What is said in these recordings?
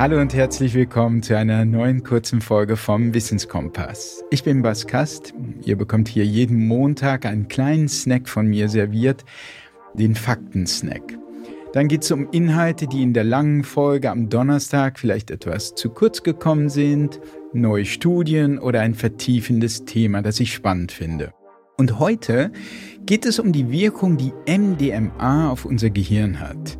Hallo und herzlich willkommen zu einer neuen kurzen Folge vom Wissenskompass. Ich bin Bas Kast. Ihr bekommt hier jeden Montag einen kleinen Snack von mir serviert, den Faktensnack. Dann geht es um Inhalte, die in der langen Folge am Donnerstag vielleicht etwas zu kurz gekommen sind, neue Studien oder ein vertiefendes Thema, das ich spannend finde. Und heute geht es um die Wirkung, die MDMA auf unser Gehirn hat.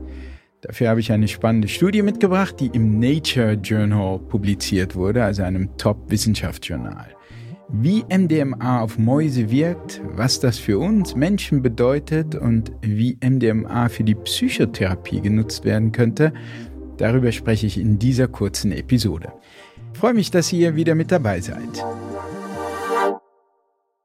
Dafür habe ich eine spannende Studie mitgebracht, die im Nature Journal publiziert wurde, also einem Top-Wissenschaftsjournal. Wie MDMA auf Mäuse wirkt, was das für uns Menschen bedeutet und wie MDMA für die Psychotherapie genutzt werden könnte, darüber spreche ich in dieser kurzen Episode. Ich freue mich, dass ihr wieder mit dabei seid.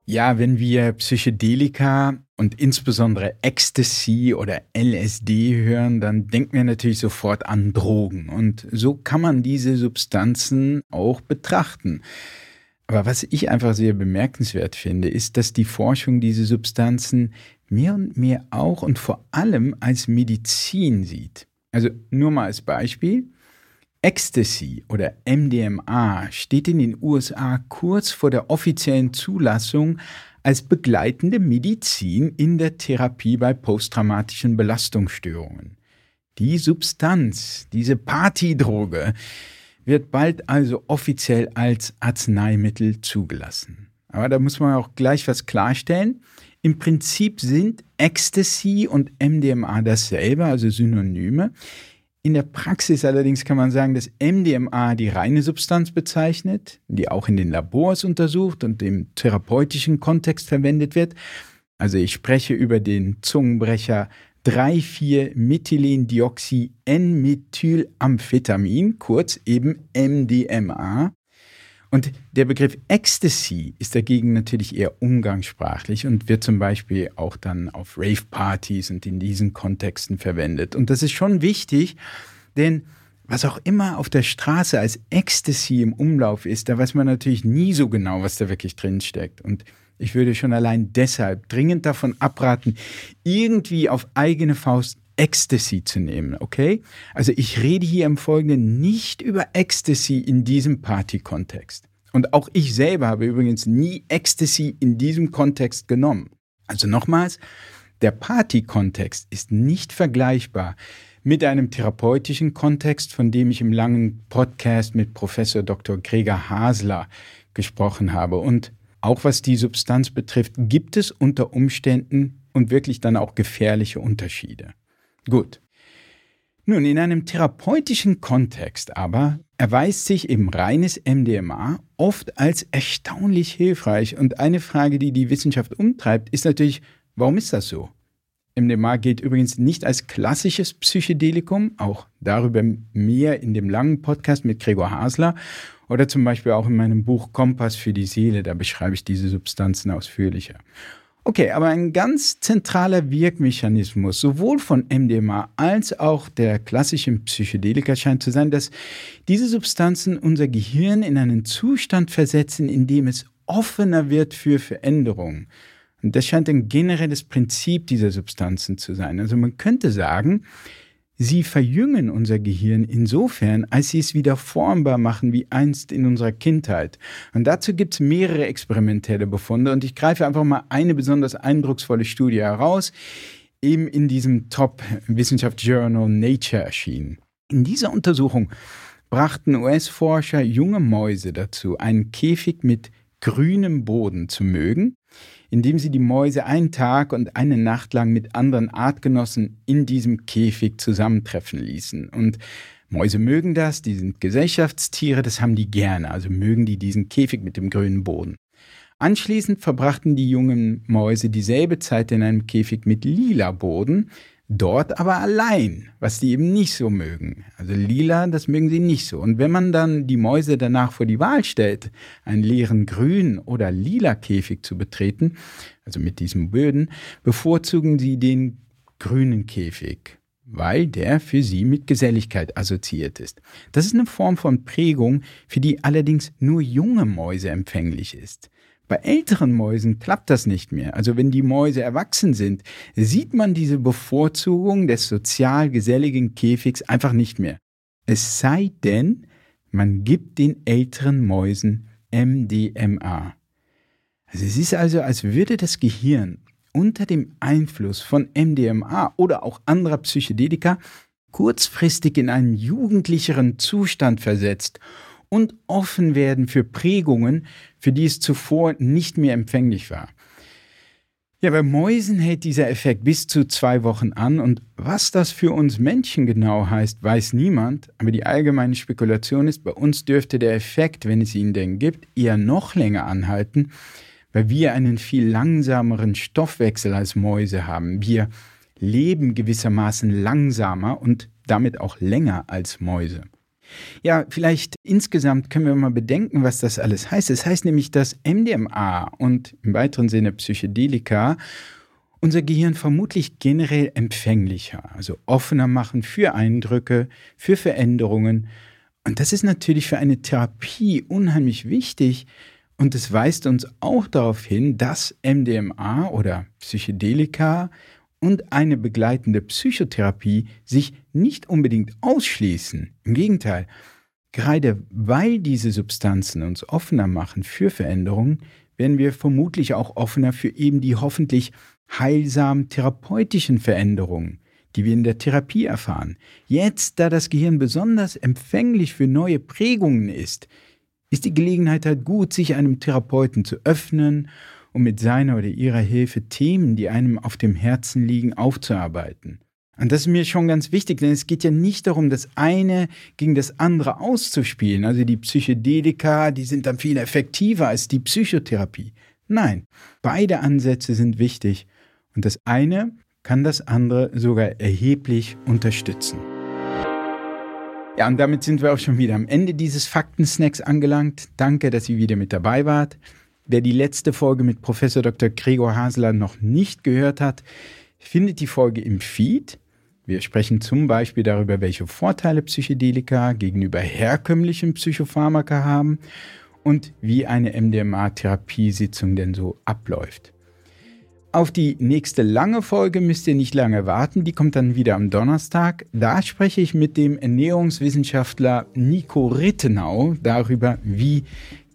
Ja, wenn wir Psychedelika und insbesondere Ecstasy oder LSD hören, dann denken wir natürlich sofort an Drogen. Und so kann man diese Substanzen auch betrachten. Aber was ich einfach sehr bemerkenswert finde, ist, dass die Forschung diese Substanzen mehr und mehr auch und vor allem als Medizin sieht. Also nur mal als Beispiel. Ecstasy oder MDMA steht in den USA kurz vor der offiziellen Zulassung als begleitende Medizin in der Therapie bei posttraumatischen Belastungsstörungen. Die Substanz, diese Partydroge, wird bald also offiziell als Arzneimittel zugelassen. Aber da muss man auch gleich was klarstellen. Im Prinzip sind Ecstasy und MDMA dasselbe, also Synonyme. In der Praxis allerdings kann man sagen, dass MDMA die reine Substanz bezeichnet, die auch in den Labors untersucht und im therapeutischen Kontext verwendet wird. Also ich spreche über den Zungenbrecher 3,4-Methylendioxy-N-Methylamphetamin, kurz eben MDMA. Und der Begriff Ecstasy ist dagegen natürlich eher umgangssprachlich und wird zum Beispiel auch dann auf Rave-Partys und in diesen Kontexten verwendet. Und das ist schon wichtig, denn was auch immer auf der Straße als Ecstasy im Umlauf ist, da weiß man natürlich nie so genau, was da wirklich drin steckt. Und ich würde schon allein deshalb dringend davon abraten, irgendwie auf eigene Faust Ecstasy zu nehmen, okay? Also ich rede hier im Folgenden nicht über Ecstasy in diesem Party-Kontext. Und auch ich selber habe übrigens nie Ecstasy in diesem Kontext genommen. Also nochmals, der Party-Kontext ist nicht vergleichbar mit einem therapeutischen Kontext, von dem ich im langen Podcast mit Professor Dr. Gregor Hasler gesprochen habe. Und auch was die Substanz betrifft, gibt es unter Umständen und wirklich dann auch gefährliche Unterschiede. Gut. Nun, in einem therapeutischen Kontext aber erweist sich eben reines MDMA oft als erstaunlich hilfreich. Und eine Frage, die die Wissenschaft umtreibt, ist natürlich, warum ist das so? MDMA gilt übrigens nicht als klassisches Psychedelikum, auch darüber mehr in dem langen Podcast mit Gregor Hasler oder zum Beispiel auch in meinem Buch Kompass für die Seele, da beschreibe ich diese Substanzen ausführlicher. Okay, aber ein ganz zentraler Wirkmechanismus sowohl von MDMA als auch der klassischen Psychedelika scheint zu sein, dass diese Substanzen unser Gehirn in einen Zustand versetzen, in dem es offener wird für Veränderungen. Und das scheint ein generelles Prinzip dieser Substanzen zu sein. Also man könnte sagen, Sie verjüngen unser Gehirn insofern, als sie es wieder formbar machen wie einst in unserer Kindheit. Und dazu gibt es mehrere experimentelle Befunde und ich greife einfach mal eine besonders eindrucksvolle Studie heraus, eben in diesem Top-Wissenschaftsjournal Nature erschienen. In dieser Untersuchung brachten US-Forscher junge Mäuse dazu, einen Käfig mit grünem Boden zu mögen indem sie die Mäuse einen Tag und eine Nacht lang mit anderen Artgenossen in diesem Käfig zusammentreffen ließen. Und Mäuse mögen das, die sind Gesellschaftstiere, das haben die gerne, also mögen die diesen Käfig mit dem grünen Boden. Anschließend verbrachten die jungen Mäuse dieselbe Zeit in einem Käfig mit lila Boden, dort aber allein, was die eben nicht so mögen. Also lila, das mögen sie nicht so. Und wenn man dann die Mäuse danach vor die Wahl stellt, einen leeren grünen oder lila Käfig zu betreten, also mit diesem Böden, bevorzugen sie den grünen Käfig weil der für sie mit Geselligkeit assoziiert ist. Das ist eine Form von Prägung, für die allerdings nur junge Mäuse empfänglich ist. Bei älteren Mäusen klappt das nicht mehr. Also wenn die Mäuse erwachsen sind, sieht man diese Bevorzugung des sozial geselligen Käfigs einfach nicht mehr. Es sei denn, man gibt den älteren Mäusen MDMA. Also es ist also, als würde das Gehirn unter dem Einfluss von MDMA oder auch anderer Psychedelika kurzfristig in einen jugendlicheren Zustand versetzt und offen werden für Prägungen, für die es zuvor nicht mehr empfänglich war. Ja, bei Mäusen hält dieser Effekt bis zu zwei Wochen an und was das für uns Menschen genau heißt, weiß niemand, aber die allgemeine Spekulation ist, bei uns dürfte der Effekt, wenn es ihn denn gibt, eher noch länger anhalten, weil wir einen viel langsameren Stoffwechsel als Mäuse haben. Wir leben gewissermaßen langsamer und damit auch länger als Mäuse. Ja, vielleicht insgesamt können wir mal bedenken, was das alles heißt. Es das heißt nämlich, dass MDMA und im weiteren Sinne Psychedelika unser Gehirn vermutlich generell empfänglicher, also offener machen für Eindrücke, für Veränderungen. Und das ist natürlich für eine Therapie unheimlich wichtig. Und es weist uns auch darauf hin, dass MDMA oder Psychedelika und eine begleitende Psychotherapie sich nicht unbedingt ausschließen. Im Gegenteil, gerade weil diese Substanzen uns offener machen für Veränderungen, werden wir vermutlich auch offener für eben die hoffentlich heilsamen therapeutischen Veränderungen, die wir in der Therapie erfahren. Jetzt, da das Gehirn besonders empfänglich für neue Prägungen ist, ist die Gelegenheit halt gut, sich einem Therapeuten zu öffnen um mit seiner oder ihrer Hilfe Themen, die einem auf dem Herzen liegen, aufzuarbeiten. Und das ist mir schon ganz wichtig, denn es geht ja nicht darum, das eine gegen das andere auszuspielen. Also die Psychedelika, die sind dann viel effektiver als die Psychotherapie. Nein, beide Ansätze sind wichtig. Und das eine kann das andere sogar erheblich unterstützen. Ja, und damit sind wir auch schon wieder am Ende dieses Faktensnacks angelangt. Danke, dass ihr wieder mit dabei wart. Wer die letzte Folge mit Professor Dr. Gregor Hasler noch nicht gehört hat, findet die Folge im Feed. Wir sprechen zum Beispiel darüber, welche Vorteile Psychedelika gegenüber herkömmlichen Psychopharmaka haben und wie eine MDMA-Therapiesitzung denn so abläuft. Auf die nächste lange Folge müsst ihr nicht lange warten, die kommt dann wieder am Donnerstag. Da spreche ich mit dem Ernährungswissenschaftler Nico Rittenau darüber, wie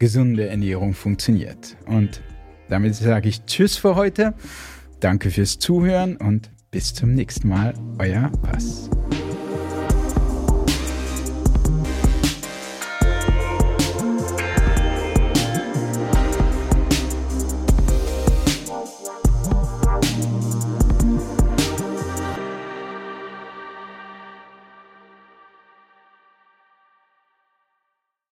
gesunde Ernährung funktioniert. Und damit sage ich Tschüss für heute. Danke fürs Zuhören und bis zum nächsten Mal. Euer Pass.